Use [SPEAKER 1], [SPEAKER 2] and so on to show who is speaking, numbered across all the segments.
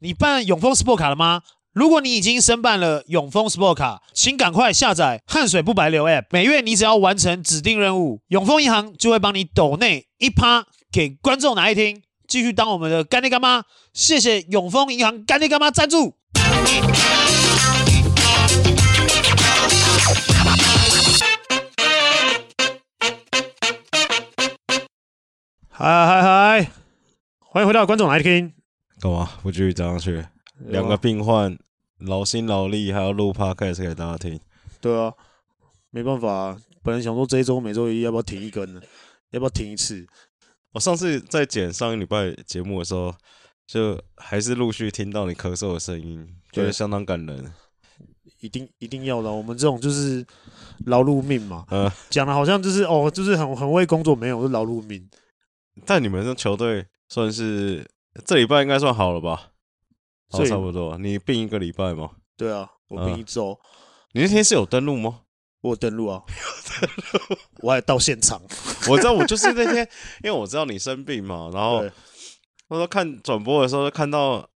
[SPEAKER 1] 你办永丰 Sport 卡了吗？如果你已经申办了永丰 Sport 卡，请赶快下载汗水不白流 App。每月你只要完成指定任务，永丰银行就会帮你抖内一趴给观众来听，继续当我们的干爹干妈。谢谢永丰银行干爹干妈赞助。嗨嗨嗨！欢迎回到观众来听。
[SPEAKER 2] 干嘛不继续讲下去？两个病患劳心劳力，还要录 podcast 给大家听。
[SPEAKER 1] 对啊，没办法啊。本来想说这一周每周一要不要停一根呢？要不要停一次？
[SPEAKER 2] 我上次在剪上一礼拜节目的时候，就还是陆续听到你咳嗽的声音，觉得相当感人。
[SPEAKER 1] 一定一定要的，我们这种就是劳碌命嘛。嗯，讲的好像就是哦，就是很很为工作，没有是劳碌命。
[SPEAKER 2] 但你们这球队算是这礼拜应该算好了吧？好，差不多。你病一个礼拜吗？
[SPEAKER 1] 对啊，我病一周。嗯。
[SPEAKER 2] 你那天是有登录吗？
[SPEAKER 1] 我有登录啊，有登录。我还到现场。
[SPEAKER 2] 我知道，我就是那天，因为我知道你生病嘛，然后我说看转播的时候看到，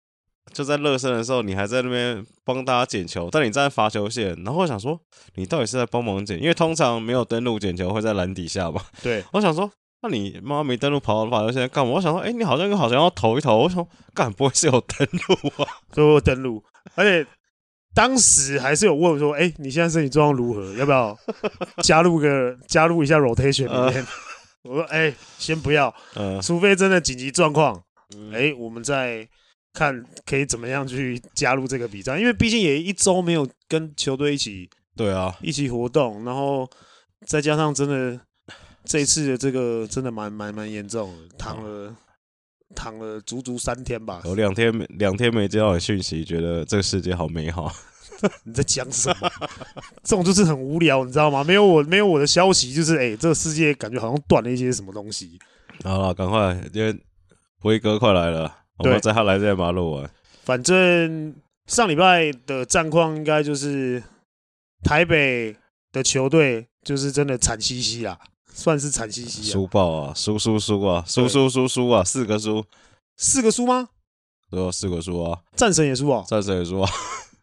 [SPEAKER 2] 就在热身的时候，你还在那边帮大家捡球，但你站在罚球线，然后我想说，你到底是在帮忙捡？因为通常没有登录捡球会在篮底下嘛。
[SPEAKER 1] 对，
[SPEAKER 2] 我想说。那你妈妈没登录跑到罚球线干嘛？我想说，哎、欸，你好像好像要投一投。我想干不会是有登录啊？
[SPEAKER 1] 所以我登录，而且当时还是有问说，哎、欸，你现在身体状况如何？要不要 加入个加入一下 rotation 里面？呃、我说，哎、欸，先不要，呃、除非真的紧急状况，哎、欸，我们再看可以怎么样去加入这个比赛。因为毕竟也一周没有跟球队一起，
[SPEAKER 2] 对啊，
[SPEAKER 1] 一起活动，然后再加上真的。这一次的这个真的蛮蛮蛮严重的，躺了躺了足足三天吧。
[SPEAKER 2] 我两天没两天没接到你讯息，觉得这个世界好美好。
[SPEAKER 1] 你在讲什么？这种就是很无聊，你知道吗？没有我没有我的消息，就是哎、欸，这个世界感觉好像断了一些什么东西。
[SPEAKER 2] 好了，赶快，因为辉哥快来了，我们在他来之前把它录完。
[SPEAKER 1] 反正上礼拜的战况应该就是台北的球队就是真的惨兮兮啦。算是惨兮兮，
[SPEAKER 2] 啊。输爆啊，输输输啊，输输输输啊，四个输，
[SPEAKER 1] 四个输吗？
[SPEAKER 2] 对啊，四个输啊，
[SPEAKER 1] 战神也输啊，
[SPEAKER 2] 战神也输啊，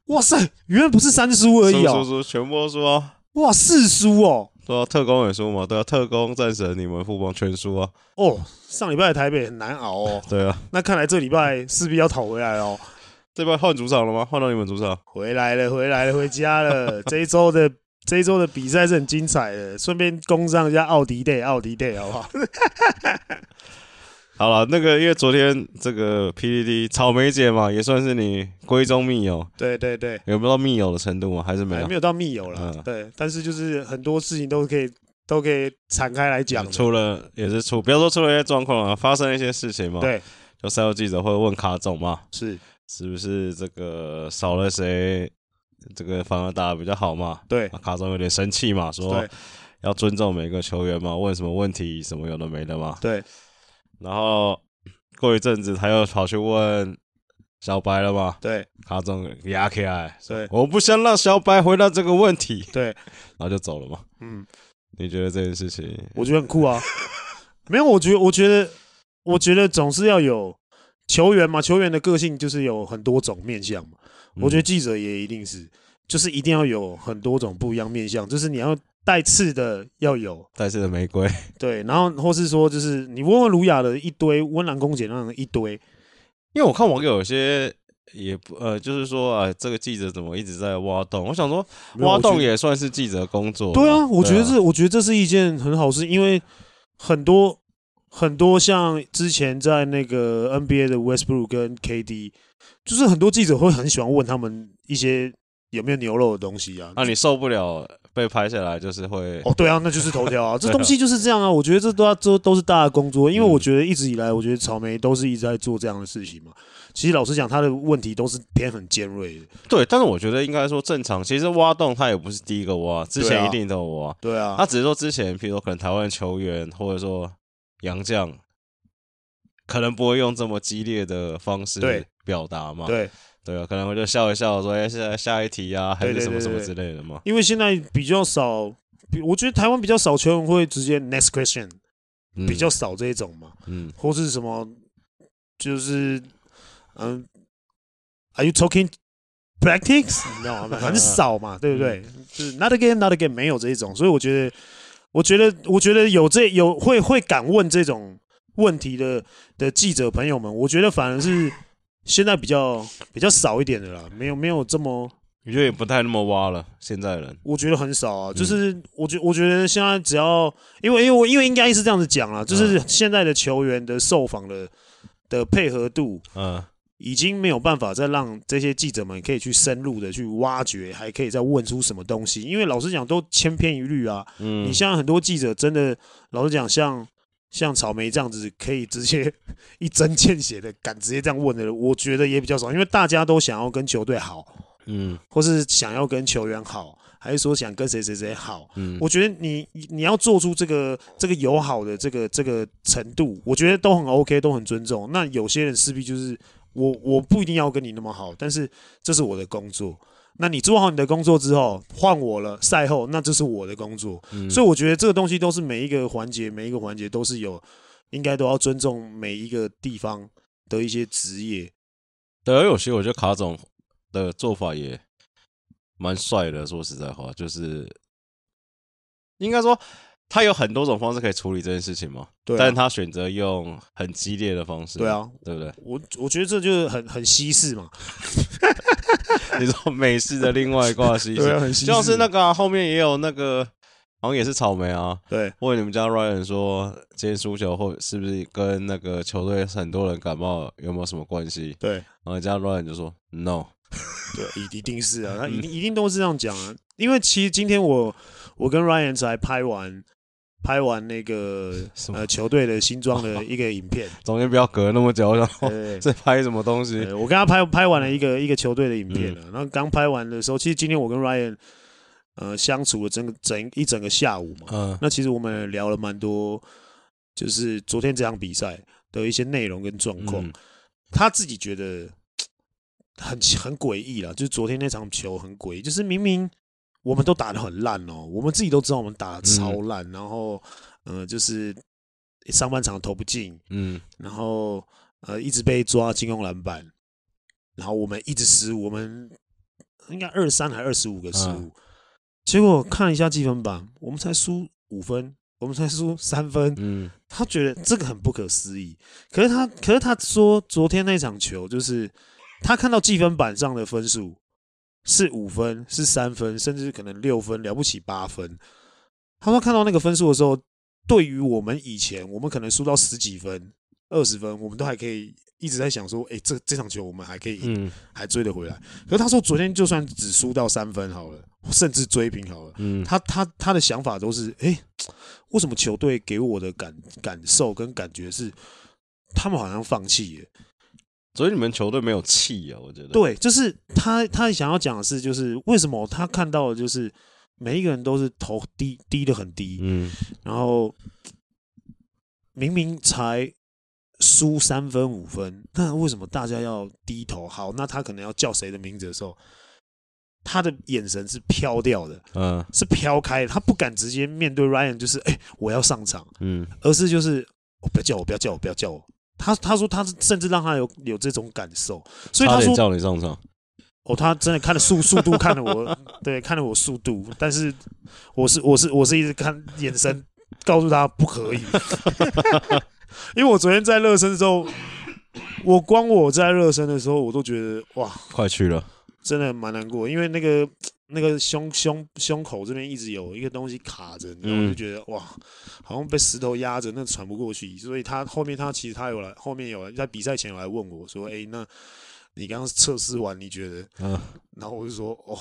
[SPEAKER 1] 哇塞，原来不是三输而已啊，
[SPEAKER 2] 输输输，全部都输啊，
[SPEAKER 1] 哇，四输哦，
[SPEAKER 2] 对啊，特工也输嘛，对啊，特工战神你们富邦全输啊，
[SPEAKER 1] 哦，上礼拜的台北很难熬哦，
[SPEAKER 2] 对啊，
[SPEAKER 1] 那看来这礼拜势必要讨回来哦，
[SPEAKER 2] 这礼拜换主场了吗？换到你们主场，
[SPEAKER 1] 回来了，回来了，回家了，这一周的。这一周的比赛是很精彩的，顺便攻上一下奥迪 day，奥迪 day 好不好？
[SPEAKER 2] 好了，那个因为昨天这个 PDD 草莓姐嘛，也算是你闺中密友，
[SPEAKER 1] 对对对，
[SPEAKER 2] 有没有到密友的程度吗？还是没有？
[SPEAKER 1] 没有到密友了，嗯、对，但是就是很多事情都可以都可以敞开来讲。
[SPEAKER 2] 出了也是出，不要说出了一些状况啊，发生了一些事情嘛。
[SPEAKER 1] 对，
[SPEAKER 2] 就赛后记者会问卡总嘛，
[SPEAKER 1] 是
[SPEAKER 2] 是不是这个少了谁？这个反而打的比较好嘛？
[SPEAKER 1] 对，
[SPEAKER 2] 卡总有点生气嘛，说要尊重每个球员嘛，问什么问题什么有的没的嘛。
[SPEAKER 1] 对，
[SPEAKER 2] 然后过一阵子他又跑去问小白了嘛？
[SPEAKER 1] 对，
[SPEAKER 2] 卡总压起来，
[SPEAKER 1] 对，
[SPEAKER 2] 我不想让小白回答这个问题。
[SPEAKER 1] 对，
[SPEAKER 2] 然后就走了嘛。嗯，你觉得这件事情？
[SPEAKER 1] 我觉得很酷啊。没有，我觉得，我觉得，我觉得总是要有球员嘛，球员的个性就是有很多种面向嘛。我觉得记者也一定是，就是一定要有很多种不一样面向，就是你要带刺的要有
[SPEAKER 2] 带刺的玫瑰，
[SPEAKER 1] 对，然后或是说就是你问问儒雅的一堆温良恭俭让的一堆，
[SPEAKER 2] 因为我看网友有些也不呃，就是说啊，这个记者怎么一直在挖洞？我想说挖洞也算是记者工作，
[SPEAKER 1] 对啊，我觉得这我觉得这是一件很好事，因为很多很多像之前在那个 NBA 的 Westbrook 跟 KD。就是很多记者会很喜欢问他们一些有没有牛肉的东西啊，
[SPEAKER 2] 那你受不了被拍下来，就是会
[SPEAKER 1] 哦，对啊，那就是头条啊，这东西就是这样啊。我觉得这都要都都是大家工作，因为我觉得一直以来，我觉得草莓都是一直在做这样的事情嘛。其实老实讲，他的问题都是偏很尖锐的。
[SPEAKER 2] 对，但是我觉得应该说正常。其实挖洞他也不是第一个挖，之前一定都有挖。
[SPEAKER 1] 对啊，
[SPEAKER 2] 他只是说之前，譬如说可能台湾球员或者说洋将，可能不会用这么激烈的方式对。表达嘛，
[SPEAKER 1] 对
[SPEAKER 2] 对啊，可能我就笑一笑，说哎，现在下一题啊，还是什么什么之类的嘛。
[SPEAKER 1] 因为现在比较少，我觉得台湾比较少球员会直接 next question，比较少这一种嘛，嗯，或是什么，就是嗯，Are you talking practice？你知道吗？很少嘛，对不对？就是 not again, not again，没有这一种。所以我觉得，我觉得，我觉得有这有会会敢问这种问题的的记者朋友们，我觉得反而是现在比较比较少一点的啦，没有没有这么。
[SPEAKER 2] 我觉得也不太那么挖了，现在人。
[SPEAKER 1] 我觉得很少啊，就是我觉我觉得现在只要因为因为我因为应该是这样子讲啊，就是现在的球员的受访的的配合度，嗯，已经没有办法再让这些记者们可以去深入的去挖掘，还可以再问出什么东西，因为老实讲都千篇一律啊，嗯，你像很多记者真的老实讲，像像草莓这样子可以直接 一针见血的敢直接这样问的，我觉得也比较少，因为大家都想要跟球队好。嗯，或是想要跟球员好，还是说想跟谁谁谁好？嗯，我觉得你你要做出这个这个友好的这个这个程度，我觉得都很 OK，都很尊重。那有些人势必就是我我不一定要跟你那么好，但是这是我的工作。那你做好你的工作之后，换我了，赛后那这是我的工作。嗯，所以我觉得这个东西都是每一个环节，每一个环节都是有应该都要尊重每一个地方的一些职业。
[SPEAKER 2] 对，而有些我觉得卡总。的做法也蛮帅的，说实在话，就是应该说他有很多种方式可以处理这件事情嘛。对啊，但是他选择用很激烈的方式。
[SPEAKER 1] 对啊，
[SPEAKER 2] 对不对？
[SPEAKER 1] 我我觉得这就是很很西式嘛。
[SPEAKER 2] 你说美式的另外一挂西式，对啊，很西式，就是那个啊，后面也有那个。好像也是草莓啊，
[SPEAKER 1] 对。
[SPEAKER 2] 问你们家 Ryan 说，今天输球后是不是跟那个球队很多人感冒有没有什么关系？
[SPEAKER 1] 对。
[SPEAKER 2] 然后家 Ryan 就说 No，
[SPEAKER 1] 对，一 一定是啊，他一定一定都是这样讲啊。因为其实今天我我跟 Ryan 才拍完拍完那个呃球队的新装的 一个影片，
[SPEAKER 2] 中间不要隔那么久，然后在 拍什么东西？
[SPEAKER 1] 我跟他拍拍完了一个一个球队的影片了，然后刚拍完的时候，其实今天我跟 Ryan。呃，相处了整个整一整个下午嘛，嗯，那其实我们聊了蛮多，就是昨天这场比赛的一些内容跟状况。嗯、他自己觉得很很诡异啦，就是昨天那场球很诡异，就是明明我们都打的很烂哦、喔，我们自己都知道我们打得超烂，嗯、然后呃，就是上半场投不进，嗯，然后呃一直被抓进攻篮板，然后我们一直失误，我们应该二三还二十五个失误。嗯结果看了一下积分榜，我们才输五分，我们才输三分。嗯，他觉得这个很不可思议。可是他，可是他说，昨天那场球就是他看到积分板上的分数是五分，是三分，甚至可能六分，了不起八分。他说看到那个分数的时候，对于我们以前，我们可能输到十几分、二十分，我们都还可以。一直在想说，哎、欸，这这场球我们还可以赢，嗯、还追得回来。可是他说，昨天就算只输到三分好了，甚至追平好了，嗯、他他他的想法都是，哎、欸，为什么球队给我的感感受跟感觉是，他们好像放弃了？
[SPEAKER 2] 所以你们球队没有气啊？我觉得，
[SPEAKER 1] 对，就是他他想要讲的是，就是为什么他看到的就是每一个人都是头低低的很低，嗯，然后明明才。输三分五分，那为什么大家要低头？好，那他可能要叫谁的名字的时候，他的眼神是飘掉的，嗯，是飘开的，他不敢直接面对 Ryan，就是哎、欸，我要上场，嗯，而是就是我不要叫我，不要叫我，不要叫我。他他说他甚至让他有有这种感受，所以他说
[SPEAKER 2] 叫你上场。
[SPEAKER 1] 哦，他真的看了速速度，看了我，对，看了我速度，但是我是我是我是一直看眼神，告诉他不可以。因为我昨天在热身的时候，我光我在热身的时候，我都觉得哇，
[SPEAKER 2] 快去了，
[SPEAKER 1] 真的蛮难过。因为那个那个胸胸胸口这边一直有一个东西卡着，然后我就觉得哇，好像被石头压着，那喘不过去。所以他后面他其实他有来，后面有来在比赛前有来问我说：“哎，那你刚刚测试完你觉得？”嗯，然后我就说：“哦，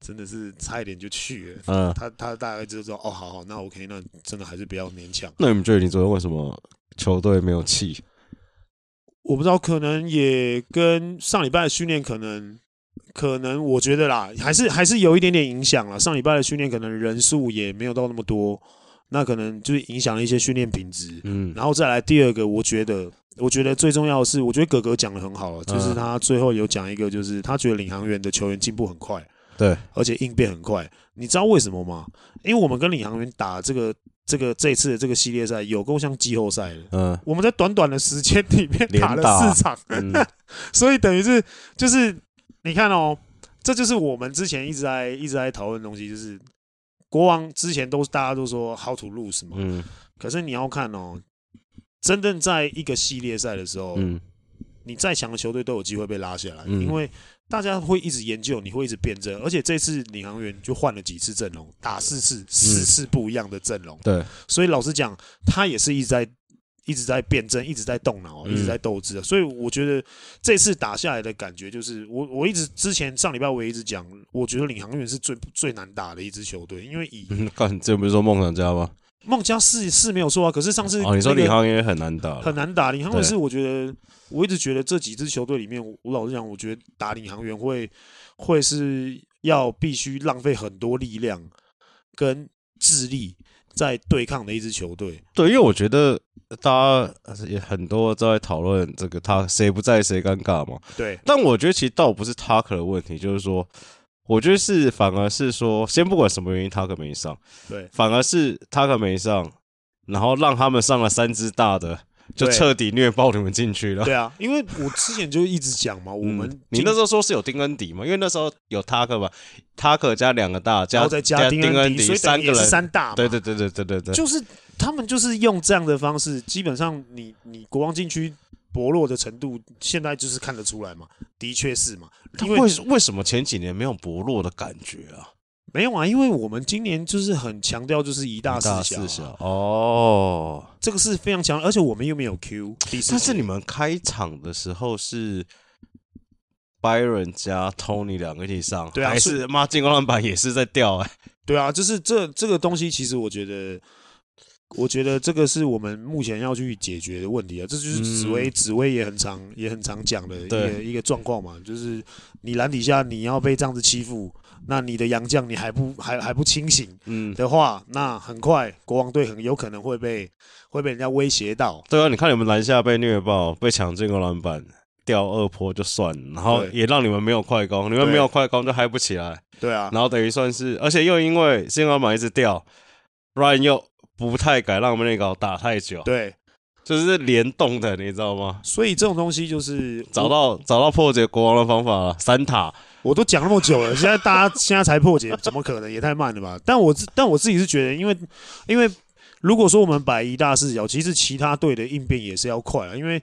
[SPEAKER 1] 真的是差一点就去了。”嗯，他他大概就说：“哦，好好，那 OK，那真的还是不要勉强。”
[SPEAKER 2] 那你们觉得你昨天为什么？球队没有气，
[SPEAKER 1] 我不知道，可能也跟上礼拜的训练，可能，可能我觉得啦，还是还是有一点点影响了。上礼拜的训练可能人数也没有到那么多，那可能就是影响了一些训练品质。嗯，然后再来第二个，我觉得，我觉得最重要的是，我觉得哥哥讲的很好了，就是他最后有讲一个，就是他觉得领航员的球员进步很快。
[SPEAKER 2] 对，
[SPEAKER 1] 而且应变很快。你知道为什么吗？因为我们跟领航员打这个这个这次的这个系列赛，有够像季后赛的。嗯，我们在短短的时间里面打了四场，嗯、所以等于是就是你看哦，这就是我们之前一直在一直在讨论的东西，就是国王之前都是大家都说 how to lose 嘛，嗯，可是你要看哦，真正在一个系列赛的时候，嗯。你再强的球队都有机会被拉下来，嗯、因为大家会一直研究，你会一直辩证，而且这次领航员就换了几次阵容，打四次，四次不一样的阵容。对，所以老实讲，他也是一直在一直在辩证，一直在动脑，一直在斗智。所以我觉得这次打下来的感觉就是，我我一直之前上礼拜我也一直讲，我觉得领航员是最最难打的一支球队，因为以
[SPEAKER 2] 干这不是说梦想家吗？
[SPEAKER 1] 梦家是是没有错啊，可是上次、那个、
[SPEAKER 2] 哦，你说领航员也很难打，
[SPEAKER 1] 很难打。领航员是我觉得，我一直觉得这几支球队里面，我老实讲，我觉得打领航员会会是要必须浪费很多力量跟智力在对抗的一支球队。
[SPEAKER 2] 对，因为我觉得大家也很多在讨论这个他谁不在谁尴尬嘛。
[SPEAKER 1] 对，
[SPEAKER 2] 但我觉得其实倒不是 Tucker 的问题，就是说。我觉得是，反而是说，先不管什么原因，他可没上，
[SPEAKER 1] 对，
[SPEAKER 2] 反而是他可没上，然后让他们上了三支大的，就彻底虐爆你们进去了。
[SPEAKER 1] 对啊，因为我之前就一直讲嘛，我们、嗯、
[SPEAKER 2] 你那时候说是有丁恩迪嘛，因为那时候有塔克嘛，塔克加两个大，加
[SPEAKER 1] 再加丁恩迪，所以三个人三大。
[SPEAKER 2] 对对对对对对对，
[SPEAKER 1] 就是他们就是用这样的方式，基本上你你国王禁区。薄弱的程度，现在就是看得出来嘛，的确是嘛。因为
[SPEAKER 2] 为什么前几年没有薄弱的感觉啊？
[SPEAKER 1] 没有啊，因为我们今年就是很强调就是一大四小，
[SPEAKER 2] 哦，
[SPEAKER 1] 这个是非常强，而且我们又没有 Q。
[SPEAKER 2] 但是你们开场的时候是 Byron 加 Tony 两个一起上，对啊，还是妈进攻篮板也是在掉哎、欸？
[SPEAKER 1] 对啊，就是这这个东西，其实我觉得。我觉得这个是我们目前要去解决的问题啊，这就是紫薇，紫薇也很常也很常讲的一个一个状况嘛，就是你篮底下你要被这样子欺负，那你的洋将你还不还还不清醒，嗯的话，那很快国王队很有可能会被会被人家威胁到。
[SPEAKER 2] 对啊，你看你们篮下被虐爆，被抢进攻篮板，掉二波就算了，然后也让你们没有快攻，你们没有快攻就嗨不起来。
[SPEAKER 1] 对啊，
[SPEAKER 2] 然后等于算是，而且又因为进攻篮板一直掉，Ryan 又。不太敢让我们那个打太久，
[SPEAKER 1] 对，
[SPEAKER 2] 就是联动的，你知道吗？
[SPEAKER 1] 所以这种东西就是
[SPEAKER 2] 找到找到破解国王的方法了。三塔，
[SPEAKER 1] 我都讲那么久了，现在大家现在才破解，怎么可能？也太慢了吧？但我但我自己是觉得，因为因为如果说我们摆一大视角，其实其他队的应变也是要快啊。因为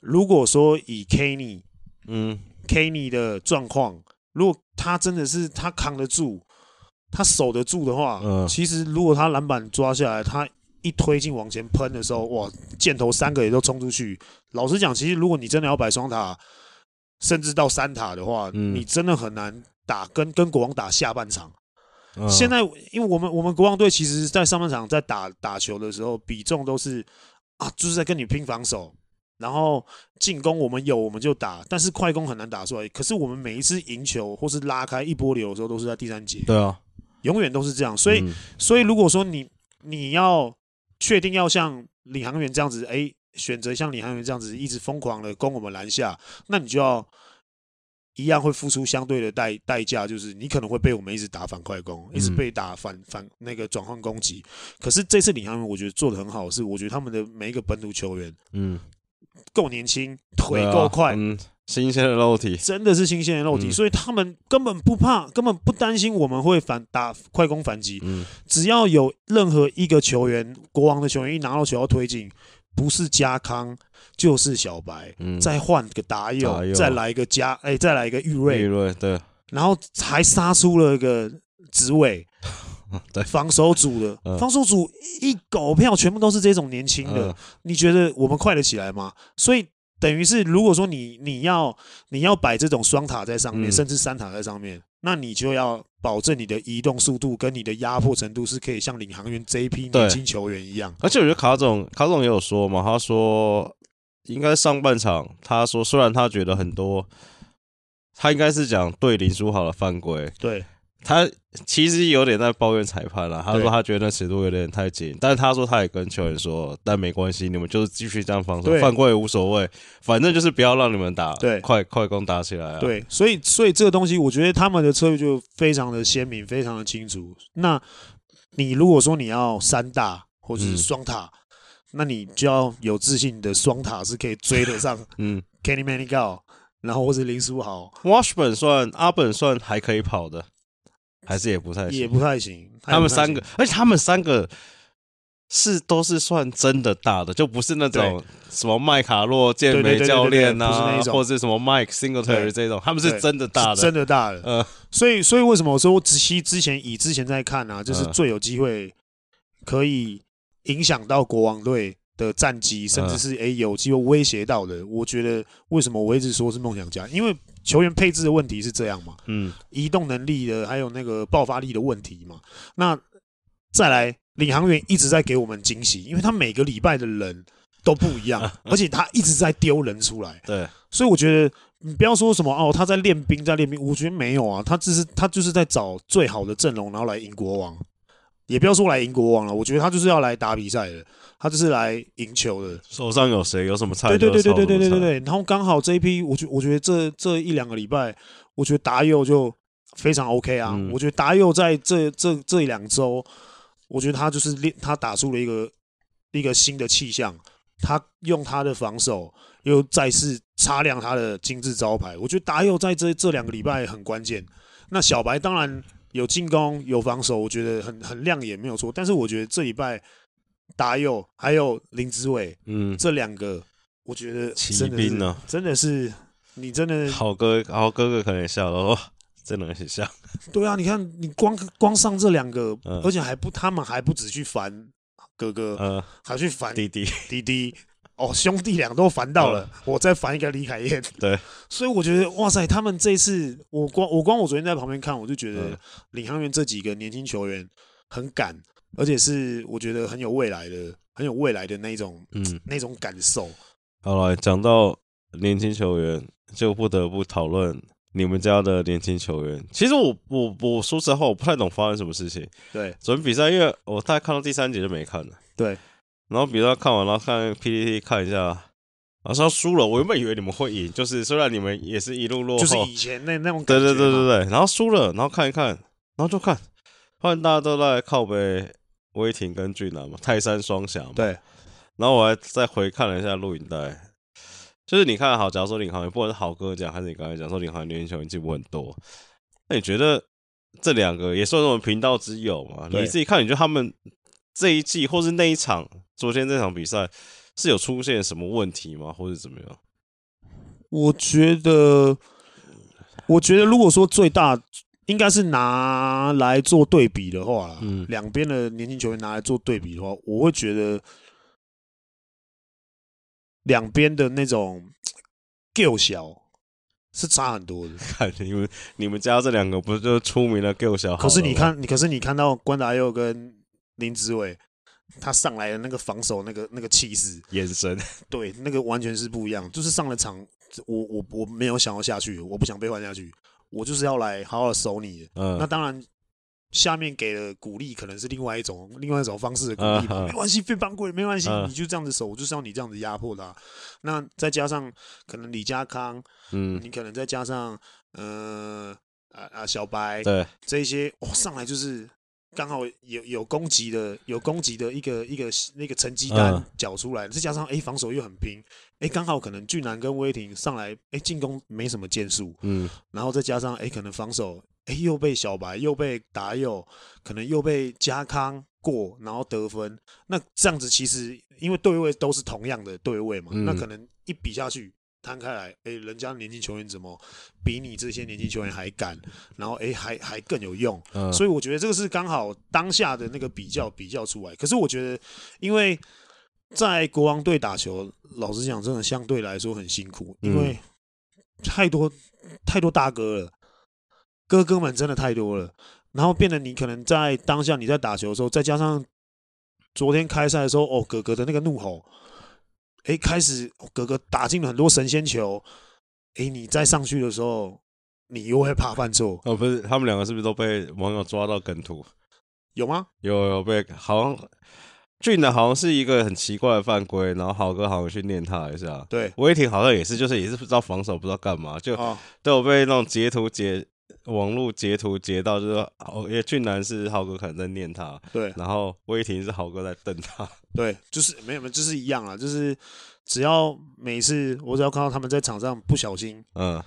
[SPEAKER 1] 如果说以 Kenny，嗯，Kenny 的状况，如果他真的是他扛得住。他守得住的话，嗯，其实如果他篮板抓下来，他一推进往前喷的时候，哇，箭头三个也都冲出去。老实讲，其实如果你真的要摆双塔，甚至到三塔的话，嗯，你真的很难打跟跟国王打下半场。嗯，现在，因为我们我们国王队其实，在上半场在打打球的时候，比重都是啊，就是在跟你拼防守，然后进攻我们有我们就打，但是快攻很难打出来。可是我们每一次赢球或是拉开一波流的时候，都是在第三节。
[SPEAKER 2] 对啊。
[SPEAKER 1] 永远都是这样，所以，嗯、所以如果说你你要确定要像领航员这样子，哎、欸，选择像李航员这样子一直疯狂的攻我们篮下，那你就要一样会付出相对的代代价，就是你可能会被我们一直打反快攻，一直被打反反那个转换攻击。可是这次李航员我觉得做的很好，是我觉得他们的每一个本土球员，嗯，够年轻，腿够快。
[SPEAKER 2] 新鲜的肉体，
[SPEAKER 1] 真的是新鲜的肉体，嗯、所以他们根本不怕，根本不担心我们会反打快攻反击。嗯，只要有任何一个球员，国王的球员一拿到球要推进，不是家康就是小白，嗯、再换个达佑，再来一个加，哎、欸，再来一个玉瑞，
[SPEAKER 2] 玉瑞对，
[SPEAKER 1] 然后还杀出了一个紫伟，对，防守组的，嗯、防守组一狗票全部都是这种年轻的，嗯、你觉得我们快得起来吗？所以。等于是，如果说你你要你要摆这种双塔在上面，嗯、甚至三塔在上面，那你就要保证你的移动速度跟你的压迫程度是可以像领航员这一批年轻球员一样。
[SPEAKER 2] 而且我觉得卡总卡总也有说嘛，他说应该上半场，他说虽然他觉得很多，他应该是讲对林书豪的犯规，
[SPEAKER 1] 对，
[SPEAKER 2] 他其实有点在抱怨裁判了。他说他觉得那尺度有点太紧，但是他说他也跟球员说，但没关系，你们就是继续这样防守，犯规也无所谓，反正就是不要让你们打，对，快快攻打起来啊。
[SPEAKER 1] 对，所以所以这个东西，我觉得他们的策略就非常的鲜明，非常的清楚。那你如果说你要三大或者是双塔，嗯，那你就要有自信的双塔是可以追得上，嗯，Kenny Manigault，然后或者林书豪
[SPEAKER 2] ，Washburn 算阿本算还可以跑的。还是也不太行，
[SPEAKER 1] 也不太行。
[SPEAKER 2] 他们三个，而且他们三个是都是算真的大的，就不是那种什么麦卡洛健美教练啊，或者什么 Mike Singletary 这种，他们是真的大的，
[SPEAKER 1] 真的大的。嗯，所以所以为什么我说我仔细之前以之前在看啊，就是最有机会可以影响到国王队的战绩，甚至是诶、欸、有机会威胁到的。我觉得为什么我一直说是梦想家，因为。球员配置的问题是这样嘛？嗯，移动能力的，还有那个爆发力的问题嘛。那再来，领航员一直在给我们惊喜，因为他每个礼拜的人都不一样，而且他一直在丢人出来。对，所以我觉得你不要说什么哦，他在练兵，在练兵，我觉得没有啊，他只是他就是在找最好的阵容，然后来赢国王。也不要说来赢国王了，我觉得他就是要来打比赛的，他就是来赢球的。
[SPEAKER 2] 手上有谁？有什么菜？
[SPEAKER 1] 对对对对对对对对对。然后刚好这一批，我觉我觉得这这一两个礼拜，我觉得达佑就非常 OK 啊。嗯、我觉得达佑在这这这一两周，我觉得他就是练，他打出了一个一个新的气象。他用他的防守又再次擦亮他的金字招牌。我觉得达佑在这这两个礼拜很关键。那小白当然。有进攻有防守，我觉得很很亮眼，没有错。但是我觉得这礼拜达佑还有林子伟，嗯，这两个我觉得
[SPEAKER 2] 骑兵呢，
[SPEAKER 1] 真的是你真的
[SPEAKER 2] 好哥好哥哥可能也笑了，真的很像。
[SPEAKER 1] 对啊，你看你光光上这两个，嗯，而且还不他们还不止去烦哥哥，嗯，还去烦弟弟弟弟。哦，兄弟俩都烦到了，我再烦一个李凯燕。对，所以我觉得哇塞，他们这次我光我光我昨天在旁边看，我就觉得领航员这几个年轻球员很敢，而且是我觉得很有未来的，很有未来的那种嗯那种感受。
[SPEAKER 2] 好来讲到年轻球员，就不得不讨论你们家的年轻球员。其实我我我说实话，我不太懂发生什么事情。对，昨天比赛，因为我大概看到第三节就没看了。对。然后比赛看完，然后看 PPT 看一下，然后说输了。我原本以为你们会赢，就是虽然你们也是一路落后，
[SPEAKER 1] 就是以前那那种感觉。对
[SPEAKER 2] 对对对对。然后输了，然后看一看，然后就看，发现大家都在靠北威霆跟俊男嘛，泰山双侠嘛。对。然后我还再回看了一下录影带，就是你看好，假如说领航员，不管是好哥讲，还是你刚才讲说领航员年轻球员进步很多，那你觉得这两个也算是我们频道之友嘛？你自己看，你觉得他们这一季或是那一场？昨天这场比赛是有出现什么问题吗，或者怎么样？
[SPEAKER 1] 我觉得，我觉得如果说最大应该是拿来做对比的话，嗯，两边的年轻球员拿来做对比的话，我会觉得两边的那种 skill 小是差很多的。
[SPEAKER 2] 看你们，你们家这两个不是就出名的 skill 小？
[SPEAKER 1] 可是你看，你可是你看到关达佑跟林子伟。他上来的那个防守，那个那个气势、
[SPEAKER 2] 眼神，
[SPEAKER 1] 对，那个完全是不一样。就是上了场，我我我没有想要下去，我不想被换下去，我就是要来好好的守你。嗯，那当然，下面给的鼓励可能是另外一种、另外一种方式的鼓励吧。没关系，被犯规没关系，你就这样子守，我就是要你这样子压迫他。那再加上可能李家康，嗯，你可能再加上，呃啊啊小白，对，这一些哦上来就是。刚好有有攻击的有攻击的一个一个那个成绩单缴出来，再加上哎、欸、防守又很拼，哎、欸、刚好可能俊男跟威霆上来哎进攻没什么建树，嗯，然后再加上哎、欸、可能防守哎、欸、又被小白又被打友，可能又被加康过，然后得分，那这样子其实因为对位都是同样的对位嘛，那可能一比下去。摊开来，哎、欸，人家年轻球员怎么比你这些年轻球员还敢？然后，哎、欸，还还更有用。嗯，所以我觉得这个是刚好当下的那个比较比较出来。可是我觉得，因为在国王队打球，老实讲，真的相对来说很辛苦，因为太多太多大哥了，哥哥们真的太多了。然后变得你可能在当下你在打球的时候，再加上昨天开赛的时候，哦，哥哥的那个怒吼。哎，开始哥哥打进了很多神仙球，哎，你再上去的时候，你又会怕犯错。
[SPEAKER 2] 哦，不是，他们两个是不是都被网友抓到梗图？
[SPEAKER 1] 有吗？
[SPEAKER 2] 有有被，好像俊的好像是一个很奇怪的犯规，然后豪哥好像去念他一下。
[SPEAKER 1] 对，
[SPEAKER 2] 威霆好像也是，就是也是不知道防守，不知道干嘛，就都有被那种截图截网络截图截到，就是说哦，因为俊男是豪哥可能在念他，
[SPEAKER 1] 对，
[SPEAKER 2] 然后威霆是豪哥在瞪他，
[SPEAKER 1] 对，就是没有没有，就是一样啊，就是只要每次我只要看到他们在场上不小心，嗯，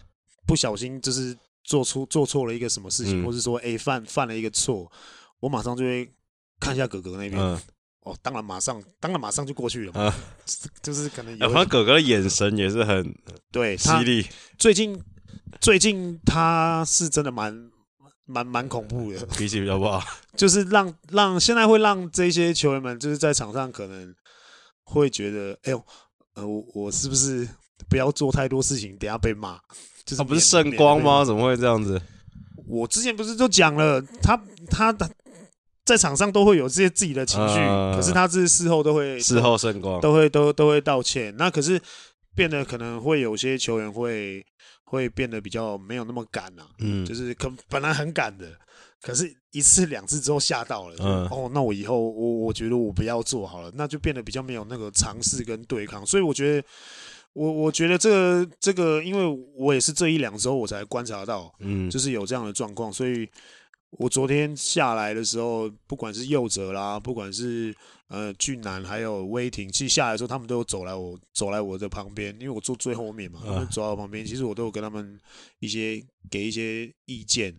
[SPEAKER 1] 不小心就是做出做错了一个什么事情，嗯、或是说哎犯犯了一个错。我马上就会看一下哥哥那边，嗯、哦，当然马上，当然马上就过去了 就是可能有。
[SPEAKER 2] 反正哥哥的眼神也是很
[SPEAKER 1] 对
[SPEAKER 2] 犀利。
[SPEAKER 1] 最近最近他是真的蛮蛮蛮恐怖的，
[SPEAKER 2] 脾气比较不好，
[SPEAKER 1] 就是让让现在会让这些球员们就是在场上可能会觉得，哎呦，呃，我我是不是不要做太多事情，等下被骂？就是他、
[SPEAKER 2] 啊、不是圣光吗？怎么会这样子？
[SPEAKER 1] 我之前不是都讲了，他他的。在场上都会有这些自己的情绪，呃、可是他是事后都会
[SPEAKER 2] 事后圣光，
[SPEAKER 1] 都会都都会道歉。那可是变得可能会有些球员会会变得比较没有那么敢啊，嗯，就是可本来很敢的，可是一次两次之后吓到了，嗯、哦，那我以后我我觉得我不要做好了，那就变得比较没有那个尝试跟对抗。所以我觉得我我觉得这个这个，因为我也是这一两周我才观察到，嗯，就是有这样的状况，所以。我昨天下来的时候，不管是右折啦，不管是呃俊南，还有威霆，其实下来的时候，他们都有走来我走来我的旁边，因为我坐最后面嘛，他们走到我旁边，其实我都有跟他们一些给一些意见，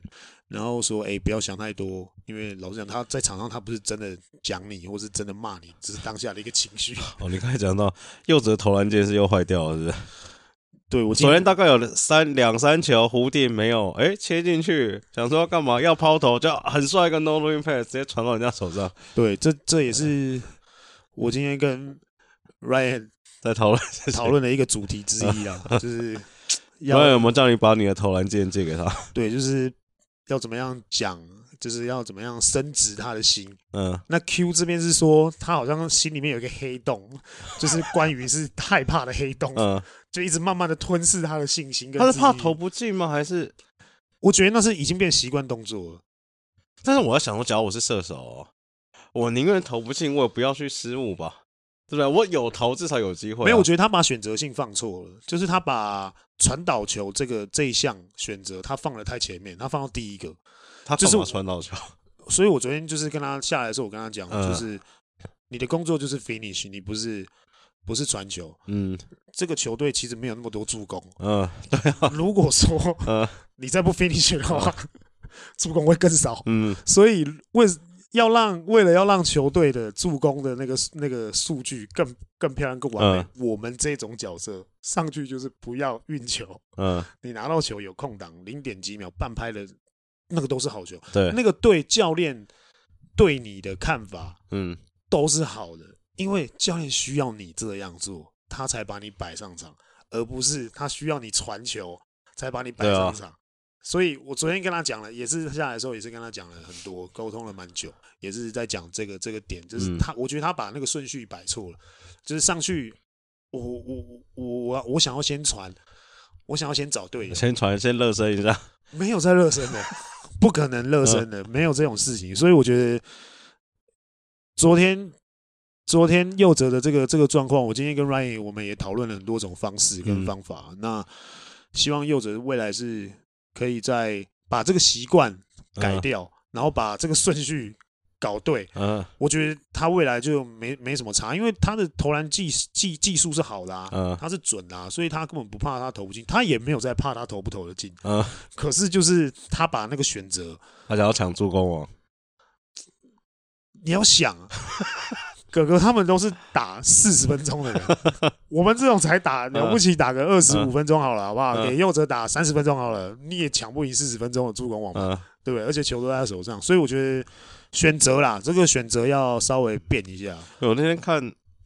[SPEAKER 1] 然后说，哎、欸，不要想太多，因为老实讲，他在场上他不是真的讲你，或是真的骂你，只是当下的一个情绪。
[SPEAKER 2] 哦，你刚才讲到柚子的投篮键是又坏掉了，是不是？
[SPEAKER 1] 对，我
[SPEAKER 2] 昨天大概有三两三球弧顶没有，哎，切进去，想说要干嘛？要抛投，就很帅一个 no look pass 直接传到人家手上。
[SPEAKER 1] 对，这这也是我今天跟 Ryan
[SPEAKER 2] 在讨论
[SPEAKER 1] 讨论的一个主题之一啊，就是
[SPEAKER 2] 要 Ryan 有没有叫你把你的投篮键借给他？
[SPEAKER 1] 对，就是要怎么样讲。就是要怎么样升值他的心。嗯，那 Q 这边是说他好像心里面有一个黑洞，就是关于是害怕的黑洞。嗯，就一直慢慢的吞噬他的信心。
[SPEAKER 2] 他是怕投不进吗？还是？
[SPEAKER 1] 我觉得那是已经变习惯动作了。
[SPEAKER 2] 但是我要想说，假如我是射手哦，我宁愿投不进，我也不要去失误吧。对不对？我有投至少有机会啊。
[SPEAKER 1] 没有，我觉得他把选择性放错了，就是他把传导球这个这一项选择他放得太前面，他放到第一个。
[SPEAKER 2] 他就是传导球，
[SPEAKER 1] 所以我昨天就是跟他下来的时候，我跟他讲，就是你的工作就是 finish，你不是不是传球。嗯，这个球队其实没有那么多助攻。嗯，对啊。如果说 你再不 finish 的话，助攻会更少。嗯，所以为要让为了要让球队的助攻的那个那个数据更更漂亮、更完美，我们这种角色上去就是不要运球。嗯，你拿到球有空档，零点几秒半拍的。那个都是好球，
[SPEAKER 2] 对，
[SPEAKER 1] 那个对教练对你的看法，嗯，都是好的，因为教练需要你这样做，他才把你摆上场，而不是他需要你传球才把你摆上场。啊、所以我昨天跟他讲了，也是下来的时候也是跟他讲了很多，沟通了蛮久，也是在讲这个这个点，就是他，嗯、我觉得他把那个顺序摆错了，就是上去，我我我我我想要先传，我想要先找队友，
[SPEAKER 2] 先传先热身一下，
[SPEAKER 1] 没有在热身的。不可能热身的，没有这种事情，所以我觉得昨天昨天佑哲的这个这个状况，我今天跟 Ryan 我们也讨论了很多种方式跟方法。嗯、那希望佑哲未来是可以在把这个习惯改掉，嗯、然后把这个顺序。搞对，嗯，我觉得他未来就没没什么差，因为他的投篮技技技术是好的啊，嗯，他是准的啊，所以他根本不怕他投不进，他也没有在怕他投不投得进，嗯，可是就是他把那个选择，
[SPEAKER 2] 他想要抢助攻王，
[SPEAKER 1] 你要想，哥哥他们都是打四十分钟的人，我们这种才打了不起，打个二十五分钟好了，好不好？给佑哲打三十分钟好了，你也抢不赢四十分钟的助攻王嘛，对不对？而且球都在他手上，所以我觉得。选择啦，这个选择要稍微变一下。
[SPEAKER 2] 我那天看，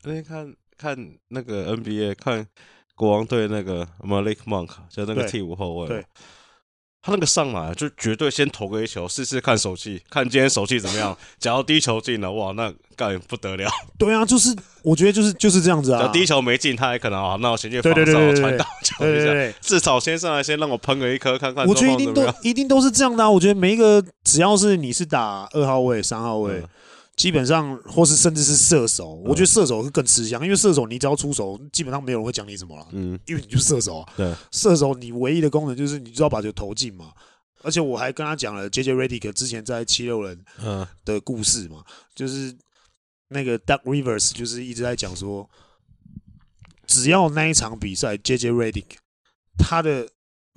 [SPEAKER 2] 那天看看那个 NBA，看国王队那个 Malik Monk，就那个替补后卫。对，他那个上来就绝对先投个一球试试看手气，看今天手气怎么样。假如第一球进了，哇，那干不得了。
[SPEAKER 1] 对啊，就是我觉得就是就是这样子啊。
[SPEAKER 2] 第一球没进，他还可能啊，那我先去防守传导球一下，至少先上来先让我喷个一颗看看。
[SPEAKER 1] 我觉得一定都一定都是这样的啊。我觉得每一个只要是你是打二号位、三号位。嗯基本上，或是甚至是射手，我觉得射手会更吃香，因为射手你只要出手，基本上没有人会讲你什么了。嗯，因为你就射手啊。对，射手你唯一的功能就是你就要把球投进嘛。而且我还跟他讲了 JJ Redick 之前在七六人的故事嘛，就是那个 Duck Rivers 就是一直在讲说，只要那一场比赛 JJ Redick 他的。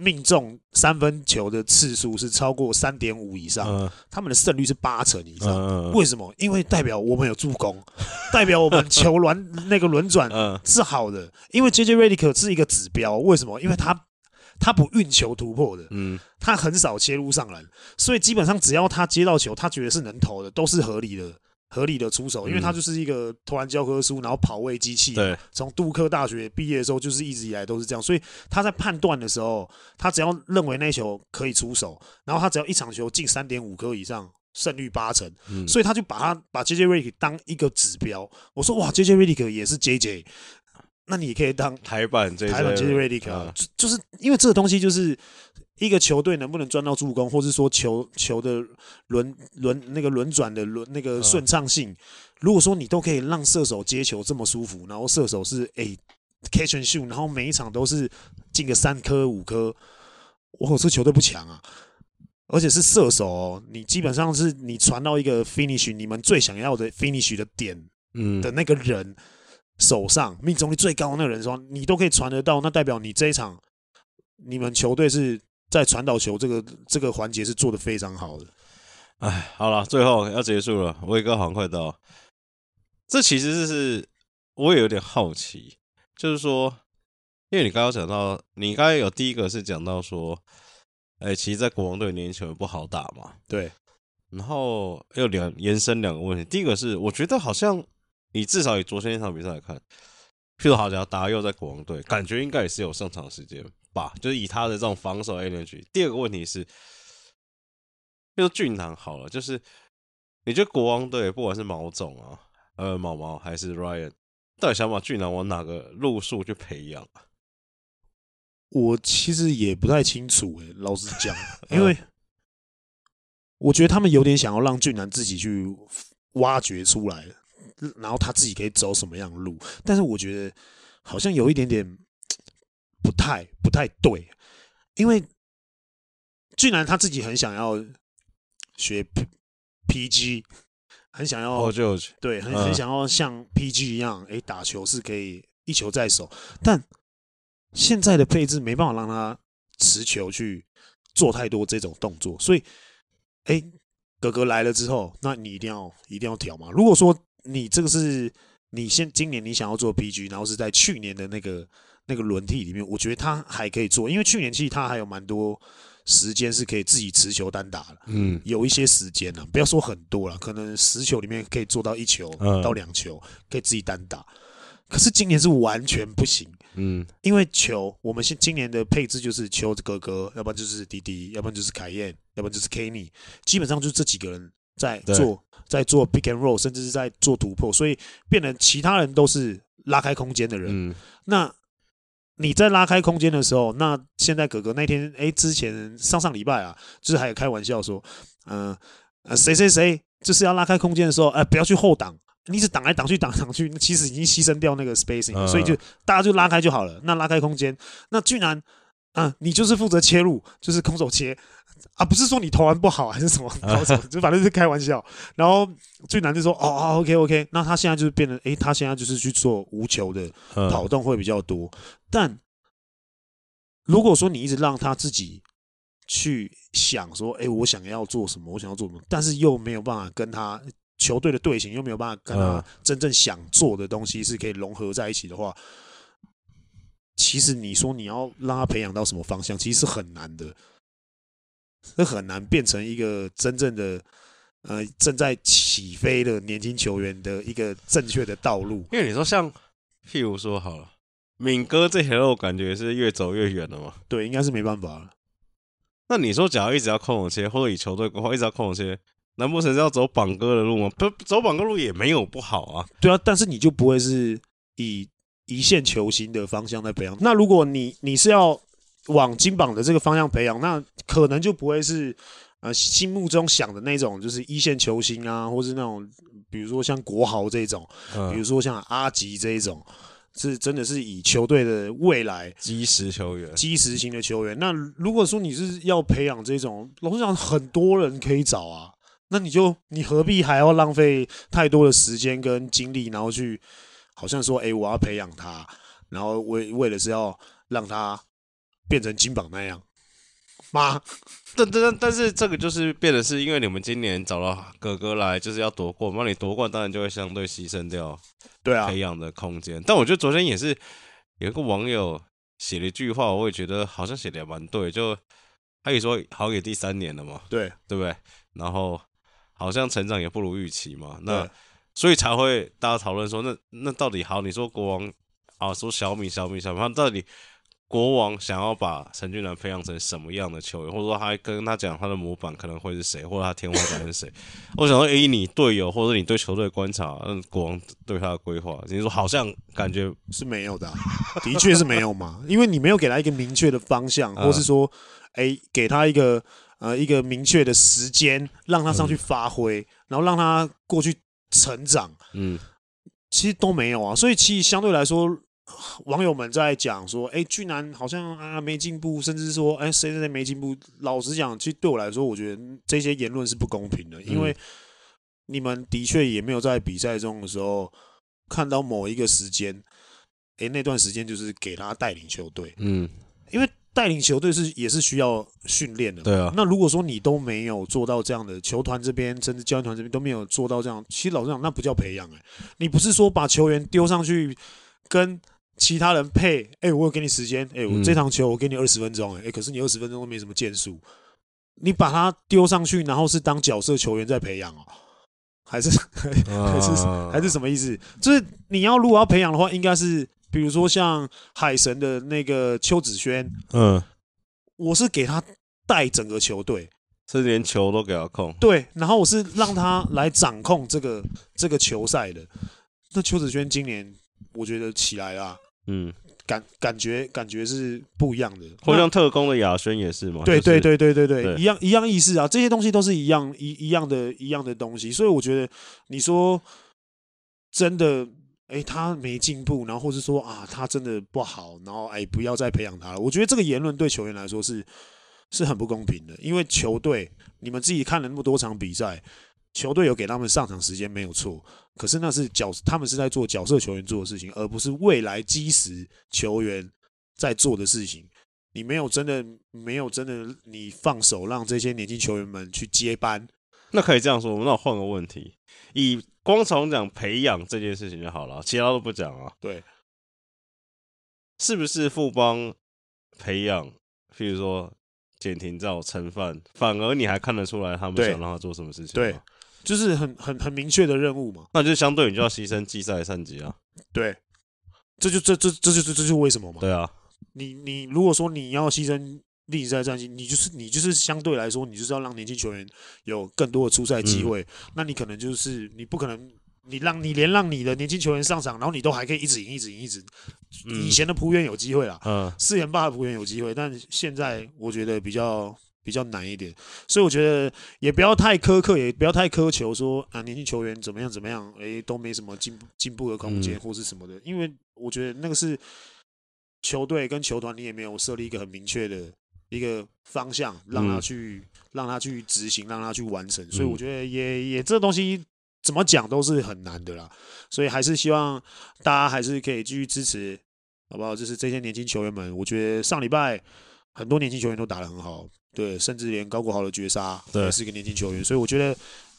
[SPEAKER 1] 命中三分球的次数是超过三点五以上，嗯、他们的胜率是八成以上。嗯、为什么？因为代表我们有助攻，代表我们球轮那个轮转 是好的。因为 JJ Redick 是一个指标，为什么？因为他他不运球突破的，嗯，他很少切入上篮，所以基本上只要他接到球，他觉得是能投的，都是合理的。合理的出手，因为他就是一个投篮教科书，然后跑位机器。对，从杜克大学毕业的时候，就是一直以来都是这样。所以他在判断的时候，他只要认为那球可以出手，然后他只要一场球进三点五颗以上，胜率八成。嗯，所以他就把他把 JJ Redick 当一个指标。我说哇，JJ Redick 也是 JJ，那你可以当
[SPEAKER 2] 台版
[SPEAKER 1] 版 JJ Redick 啊，就就是因为这个东西就是。一个球队能不能赚到助攻，或是说球球的轮轮那个轮转的轮那个顺畅性，如果说你都可以让射手接球这么舒服，然后射手是诶、欸、catch and shoot，然后每一场都是进个三颗五颗，我这球队不强啊！而且是射手哦，你基本上是你传到一个 finish，你们最想要的 finish 的点，嗯的那个人手上命中率最高的那个人说，你都可以传得到，那代表你这一场你们球队是。在传导球这个这个环节是做的非常好的。
[SPEAKER 2] 哎，好了，最后要结束了，威哥好像快到。这其实是我也有点好奇，就是说，因为你刚刚讲到，你刚刚有第一个是讲到说，哎、欸，其实，在国王队年轻球不好打嘛。
[SPEAKER 1] 对。
[SPEAKER 2] 然后又两延伸两个问题，第一个是，我觉得好像你至少以昨天那场比赛来看，譬如好像达佑在国王队，感觉应该也是有上场时间。吧，就是以他的这种防守 energy。第二个问题是，就是俊男好了，就是你觉得国王队不管是毛总啊，呃，毛毛还是 Ryan，到底想把俊男往哪个路数去培养啊？
[SPEAKER 1] 我其实也不太清楚诶、欸，老实讲，因为我觉得他们有点想要让俊男自己去挖掘出来，然后他自己可以走什么样的路，但是我觉得好像有一点点。不太不太对，因为俊男他自己很想要学 PG，很想要，oh, 对，很很想要像 PG 一样，哎、欸，打球是可以一球在手，但现在的配置没办法让他持球去做太多这种动作，所以，哎、欸，哥哥来了之后，那你一定要一定要调嘛。如果说你这个是你现今年你想要做 PG，然后是在去年的那个。那个轮替里面，我觉得他还可以做，因为去年其实他还有蛮多时间是可以自己持球单打的，嗯，有一些时间呢，不要说很多了，可能十球里面可以做到一球到两球可以自己单打，可是今年是完全不行，嗯，因为球我们现今年的配置就是球哥哥，要不然就是弟弟，要不然就是凯燕，要不然就是 Kenny，基本上就是这几个人在做在做 pick and roll，甚至是在做突破，所以变成其他人都是拉开空间的人，嗯，那。你在拉开空间的时候，那现在哥哥那天哎、欸，之前上上礼拜啊，就是还有开玩笑说，嗯呃谁谁谁就是要拉开空间的时候，哎、呃、不要去后挡，你一直挡来挡去挡挡去，其实已经牺牲掉那个 spacing，、uh. 所以就大家就拉开就好了。那拉开空间，那居然，嗯、呃，你就是负责切入，就是空手切。啊，不是说你投篮不好还是什么，什么，就反正是开玩笑。然后最难就说：“哦哦，OK OK。”那他现在就是变得，诶，他现在就是去做无球的跑动会比较多。但如果说你一直让他自己去想说：“诶，我想要做什么，我想要做什么”，但是又没有办法跟他球队的队形，又没有办法跟他真正想做的东西是可以融合在一起的话，其实你说你要让他培养到什么方向，其实是很难的。这很难变成一个真正的，呃，正在起飞的年轻球员的一个正确的道路。
[SPEAKER 2] 因为你说像，譬如说好了，敏哥这条路感觉是越走越远了嘛？
[SPEAKER 1] 对，应该是没办法了。
[SPEAKER 2] 那你说，假如一直要空切，或者以球队规划一直要空切，难不成是要走榜哥的路吗？不，走榜哥路也没有不好啊。
[SPEAKER 1] 对啊，但是你就不会是以一线球星的方向在培养。那如果你你是要往金榜的这个方向培养，那可能就不会是呃心目中想的那种，就是一线球星啊，或是那种比如说像国豪这种，比如说像阿吉这一种。是真的是以球队的未来
[SPEAKER 2] 基石球员，
[SPEAKER 1] 基石型的球员。那如果说你是要培养这种，老实讲，很多人可以找啊。那你就你何必还要浪费太多的时间跟精力，然后去好像说，哎、欸，我要培养他，然后为为了是要让他变成金榜那样妈。
[SPEAKER 2] 但但但是这个就是变的是，因为你们今年找了哥哥来，就是要夺冠，那你夺冠当然就会相对牺牲掉，对啊，培养的空间。但我觉得昨天也是有一个网友写了一句话，我也觉得好像写的也蛮对，就他也说好也第三年了嘛，
[SPEAKER 1] 对
[SPEAKER 2] 对不对？然后好像成长也不如预期嘛，那所以才会大家讨论说，那那到底好？你说国王啊，说小米小米小米，他到底？国王想要把陈俊南培养成什么样的球员，或者说他跟他讲他的模板可能会是谁，或者他天花板是谁？我想说，以你队友或者你对球队观察，嗯，国王对他的规划，你说好像感觉
[SPEAKER 1] 是没有的，啊，的确是没有嘛，因为你没有给他一个明确的方向，或是说，哎、欸，给他一个呃一个明确的时间，让他上去发挥，嗯，然后让他过去成长，嗯，其实都没有啊，所以其实相对来说。网友们在讲说：“哎、欸，俊男好像啊没进步，甚至说，哎，谁谁谁没进步。”老实讲，其实对我来说，我觉得这些言论是不公平的，因为你们的确也没有在比赛中的时候看到某一个时间，哎、欸，那段时间就是给他带领球队。嗯，因为带领球队是也是需要训练的。
[SPEAKER 2] 对啊。
[SPEAKER 1] 那如果说你都没有做到这样的，球团这边甚至教练团这边都没有做到这样，其实老实讲，那不叫培养。哎，你不是说把球员丢上去跟。其他人配，哎、欸，我有给你时间，哎、欸，我这场球我给你二十分钟，哎、欸，可是你二十分钟都没什么建树，你把他丢上去，然后是当角色球员在培养哦，还是 还是还是什么意思？就是你要如果要培养的话，应该是比如说像海神的那个邱子轩，嗯，我是给他带整个球队，
[SPEAKER 2] 是连球都给他控，
[SPEAKER 1] 对，然后我是让他来掌控这个这个球赛的。那邱子轩今年。我觉得起来啦，嗯，感感觉感觉是不一样的。
[SPEAKER 2] 或像特工的亚轩也是嘛？
[SPEAKER 1] 对对对对对对，一样一样意思啊，这些东西都是一样一一样的一样的东西。所以我觉得你说真的，哎、欸，他没进步，然后或是说啊，他真的不好，然后哎、欸，不要再培养他了。我觉得这个言论对球员来说是是很不公平的，因为球队你们自己看了那么多场比赛。球队有给他们上场时间没有错，可是那是角，他们是在做角色球员做的事情，而不是未来基石球员在做的事情。你没有真的，没有真的，你放手让这些年轻球员们去接班，
[SPEAKER 2] 那可以这样说。那我换个问题，以光从讲培养这件事情就好了，其他都不讲啊。
[SPEAKER 1] 对，
[SPEAKER 2] 是不是富邦培养？譬如说简廷照、陈范，反而你还看得出来他们想让他做什么事情？
[SPEAKER 1] 对。就是很很很明确的任务嘛，
[SPEAKER 2] 那就相对你就要牺牲季赛战绩啊。
[SPEAKER 1] 对，这就这这这就这就是为什么嘛。
[SPEAKER 2] 对啊，
[SPEAKER 1] 你你如果说你要牺牲例赛战绩，你就是你就是相对来说，你就是要让年轻球员有更多的出赛机会。嗯、那你可能就是你不可能，你让你连让你的年轻球员上场，然后你都还可以一直赢一直赢一直。以前的璞园有机会啦，嗯，四连霸的璞园有机会，但现在我觉得比较。比较难一点，所以我觉得也不要太苛刻，也不要太苛求说啊，年轻球员怎么样怎么样，哎、欸，都没什么进步进步的空间或是什么的，因为我觉得那个是球队跟球团，你也没有设立一个很明确的一个方向，让他去让他去执行，让他去完成，所以我觉得也也这东西怎么讲都是很难的啦，所以还是希望大家还是可以继续支持，好不好？就是这些年轻球员们，我觉得上礼拜很多年轻球员都打得很好。对，甚至连高国豪的绝杀也是一个年轻球员，所以我觉得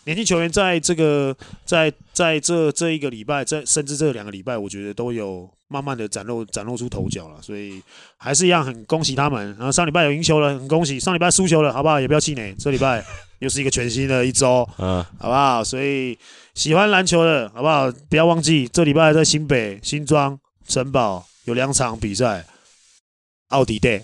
[SPEAKER 1] 年轻球员在这个在在这这一个礼拜，在甚至这两个礼拜，我觉得都有慢慢的展露展露出头角了，所以还是一样很恭喜他们。然后上礼拜有赢球了，很恭喜；上礼拜输球了，好不好？也不要气馁。这礼拜 又是一个全新的一周，嗯，好不好？所以喜欢篮球的好不好？不要忘记这礼拜在新北新庄城堡有两场比赛。奥迪 day。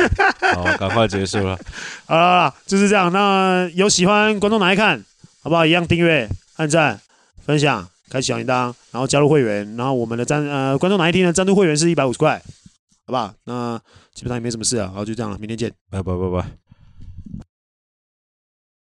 [SPEAKER 2] 好，赶快结束了。
[SPEAKER 1] 好了，就是这样。那有喜欢观众拿来看，好不好？一样订阅、按赞、分享、开启小铃铛，然后加入会员。然后我们的赞呃观众哪一天的赞助会员是一百五十块，好不好？那基本上也没什么事啊。好，就这样了，明天见，
[SPEAKER 2] 拜拜拜拜。